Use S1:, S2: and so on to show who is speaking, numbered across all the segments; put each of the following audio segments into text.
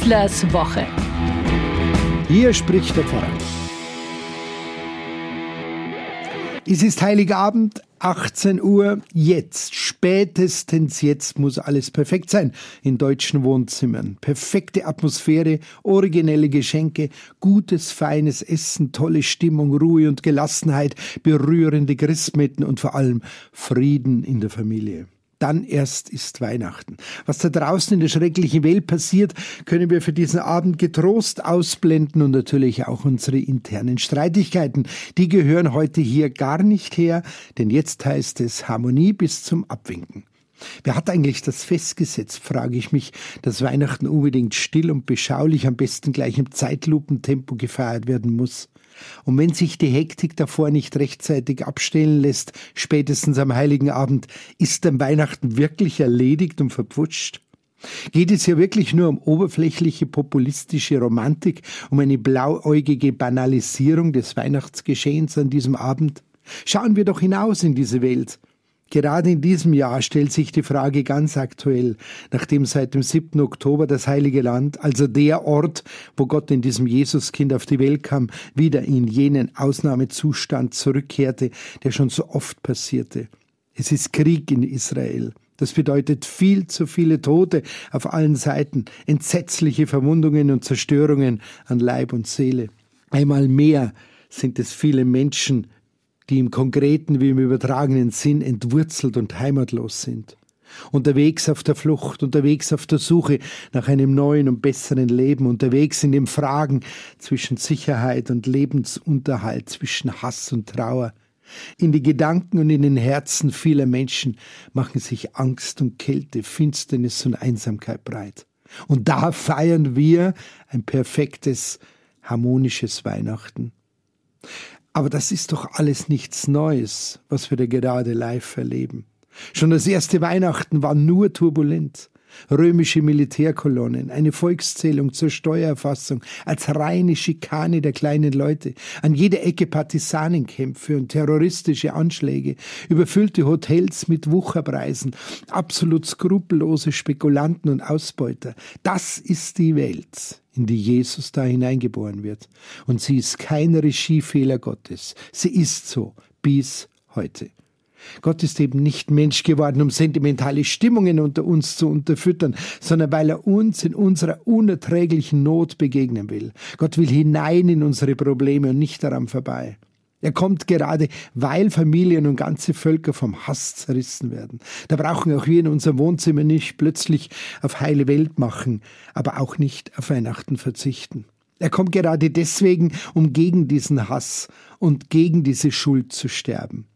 S1: Wieslers Woche.
S2: Hier spricht der Pfarrer. Es ist Heiligabend, 18 Uhr, jetzt, spätestens jetzt muss alles perfekt sein in deutschen Wohnzimmern. Perfekte Atmosphäre, originelle Geschenke, gutes, feines Essen, tolle Stimmung, Ruhe und Gelassenheit, berührende Christmeten und vor allem Frieden in der Familie dann erst ist Weihnachten. Was da draußen in der schrecklichen Welt passiert, können wir für diesen Abend getrost ausblenden und natürlich auch unsere internen Streitigkeiten. Die gehören heute hier gar nicht her, denn jetzt heißt es Harmonie bis zum Abwinken. Wer hat eigentlich das festgesetzt, frage ich mich, dass Weihnachten unbedingt still und beschaulich, am besten gleich im Zeitlupentempo gefeiert werden muss. Und wenn sich die Hektik davor nicht rechtzeitig abstellen lässt, spätestens am heiligen Abend, ist dann Weihnachten wirklich erledigt und verpfutscht? Geht es hier wirklich nur um oberflächliche populistische Romantik, um eine blauäugige Banalisierung des Weihnachtsgeschehens an diesem Abend? Schauen wir doch hinaus in diese Welt. Gerade in diesem Jahr stellt sich die Frage ganz aktuell, nachdem seit dem 7. Oktober das Heilige Land, also der Ort, wo Gott in diesem Jesuskind auf die Welt kam, wieder in jenen Ausnahmezustand zurückkehrte, der schon so oft passierte. Es ist Krieg in Israel. Das bedeutet viel zu viele Tote auf allen Seiten, entsetzliche Verwundungen und Zerstörungen an Leib und Seele. Einmal mehr sind es viele Menschen, die im konkreten wie im übertragenen Sinn entwurzelt und heimatlos sind. Unterwegs auf der Flucht, unterwegs auf der Suche nach einem neuen und besseren Leben, unterwegs in den Fragen zwischen Sicherheit und Lebensunterhalt, zwischen Hass und Trauer. In die Gedanken und in den Herzen vieler Menschen machen sich Angst und Kälte, Finsternis und Einsamkeit breit. Und da feiern wir ein perfektes, harmonisches Weihnachten. Aber das ist doch alles nichts Neues, was wir da gerade live erleben. Schon das erste Weihnachten war nur turbulent. Römische Militärkolonnen, eine Volkszählung zur Steuererfassung, als reine Schikane der kleinen Leute, an jeder Ecke Partisanenkämpfe und terroristische Anschläge, überfüllte Hotels mit Wucherpreisen, absolut skrupellose Spekulanten und Ausbeuter. Das ist die Welt, in die Jesus da hineingeboren wird. Und sie ist kein Regiefehler Gottes. Sie ist so bis heute. Gott ist eben nicht Mensch geworden, um sentimentale Stimmungen unter uns zu unterfüttern, sondern weil er uns in unserer unerträglichen Not begegnen will. Gott will hinein in unsere Probleme und nicht daran vorbei. Er kommt gerade, weil Familien und ganze Völker vom Hass zerrissen werden. Da brauchen auch wir in unserem Wohnzimmer nicht plötzlich auf heile Welt machen, aber auch nicht auf Weihnachten verzichten. Er kommt gerade deswegen, um gegen diesen Hass und gegen diese Schuld zu sterben.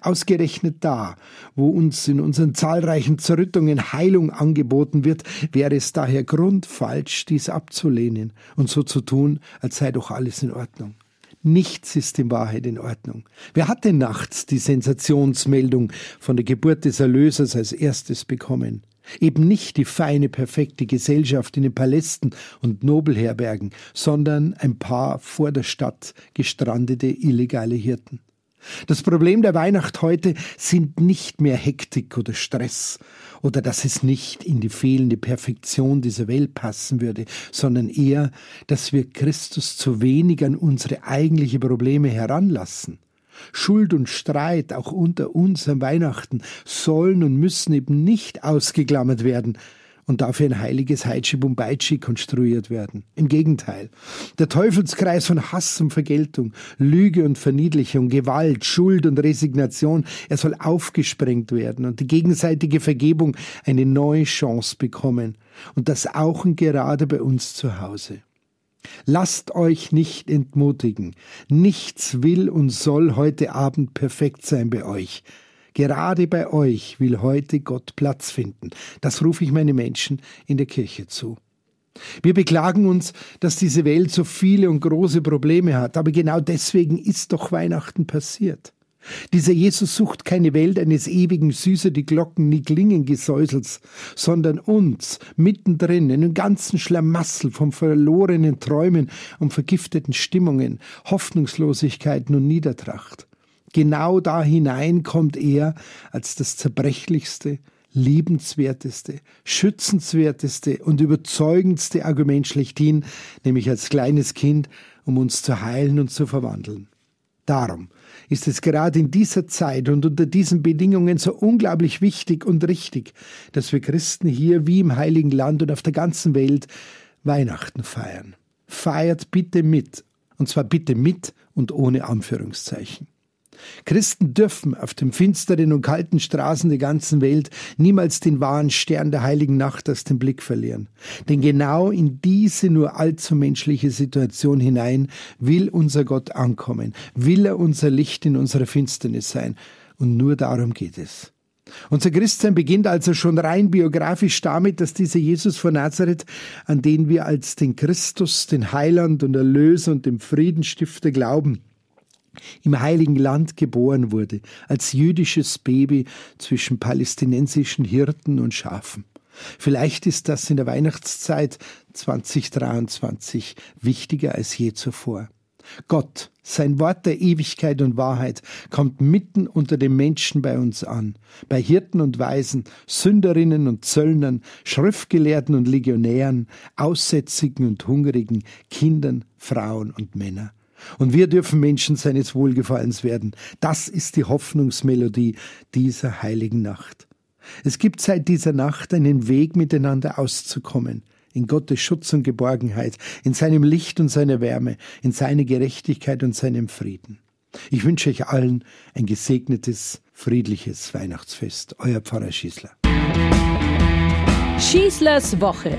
S2: Ausgerechnet da, wo uns in unseren zahlreichen Zerrüttungen Heilung angeboten wird, wäre es daher grundfalsch, dies abzulehnen und so zu tun, als sei doch alles in Ordnung. Nichts ist in Wahrheit in Ordnung. Wer hat denn nachts die Sensationsmeldung von der Geburt des Erlösers als erstes bekommen? Eben nicht die feine, perfekte Gesellschaft in den Palästen und Nobelherbergen, sondern ein paar vor der Stadt gestrandete illegale Hirten. Das Problem der Weihnacht heute sind nicht mehr Hektik oder Stress oder dass es nicht in die fehlende Perfektion dieser Welt passen würde, sondern eher, dass wir Christus zu wenig an unsere eigentliche Probleme heranlassen. Schuld und Streit auch unter uns am Weihnachten sollen und müssen eben nicht ausgeklammert werden, und dafür ein heiliges Heitschi Bumbaitschi konstruiert werden. Im Gegenteil. Der Teufelskreis von Hass und Vergeltung, Lüge und Verniedlichung, Gewalt, Schuld und Resignation, er soll aufgesprengt werden und die gegenseitige Vergebung eine neue Chance bekommen. Und das auch und gerade bei uns zu Hause. Lasst euch nicht entmutigen. Nichts will und soll heute Abend perfekt sein bei euch. Gerade bei euch will heute Gott Platz finden. Das rufe ich meine Menschen in der Kirche zu. Wir beklagen uns, dass diese Welt so viele und große Probleme hat, aber genau deswegen ist doch Weihnachten passiert. Dieser Jesus sucht keine Welt eines ewigen Süße die Glocken nie klingen Gesäusels, sondern uns mittendrin in dem ganzen Schlamassel von verlorenen Träumen und vergifteten Stimmungen, Hoffnungslosigkeiten und Niedertracht. Genau da hinein kommt er als das zerbrechlichste, liebenswerteste, schützenswerteste und überzeugendste Argument schlechthin, nämlich als kleines Kind, um uns zu heilen und zu verwandeln. Darum ist es gerade in dieser Zeit und unter diesen Bedingungen so unglaublich wichtig und richtig, dass wir Christen hier wie im Heiligen Land und auf der ganzen Welt Weihnachten feiern. Feiert bitte mit, und zwar bitte mit und ohne Anführungszeichen. Christen dürfen auf den finsteren und kalten Straßen der ganzen Welt niemals den wahren Stern der heiligen Nacht aus dem Blick verlieren. Denn genau in diese nur allzu menschliche Situation hinein will unser Gott ankommen, will er unser Licht in unserer Finsternis sein. Und nur darum geht es. Unser Christsein beginnt also schon rein biografisch damit, dass dieser Jesus von Nazareth, an den wir als den Christus, den Heiland und Erlöser und den Friedenstifter glauben, im heiligen Land geboren wurde, als jüdisches Baby zwischen palästinensischen Hirten und Schafen. Vielleicht ist das in der Weihnachtszeit 2023 wichtiger als je zuvor. Gott, sein Wort der Ewigkeit und Wahrheit, kommt mitten unter den Menschen bei uns an, bei Hirten und Weisen, Sünderinnen und Zöllnern, Schriftgelehrten und Legionären, Aussätzigen und Hungrigen, Kindern, Frauen und Männern. Und wir dürfen Menschen seines Wohlgefallens werden. Das ist die Hoffnungsmelodie dieser heiligen Nacht. Es gibt seit dieser Nacht einen Weg, miteinander auszukommen. In Gottes Schutz und Geborgenheit, in seinem Licht und seiner Wärme, in seiner Gerechtigkeit und seinem Frieden. Ich wünsche euch allen ein gesegnetes, friedliches Weihnachtsfest. Euer Pfarrer Schießler.
S1: Schießlers Woche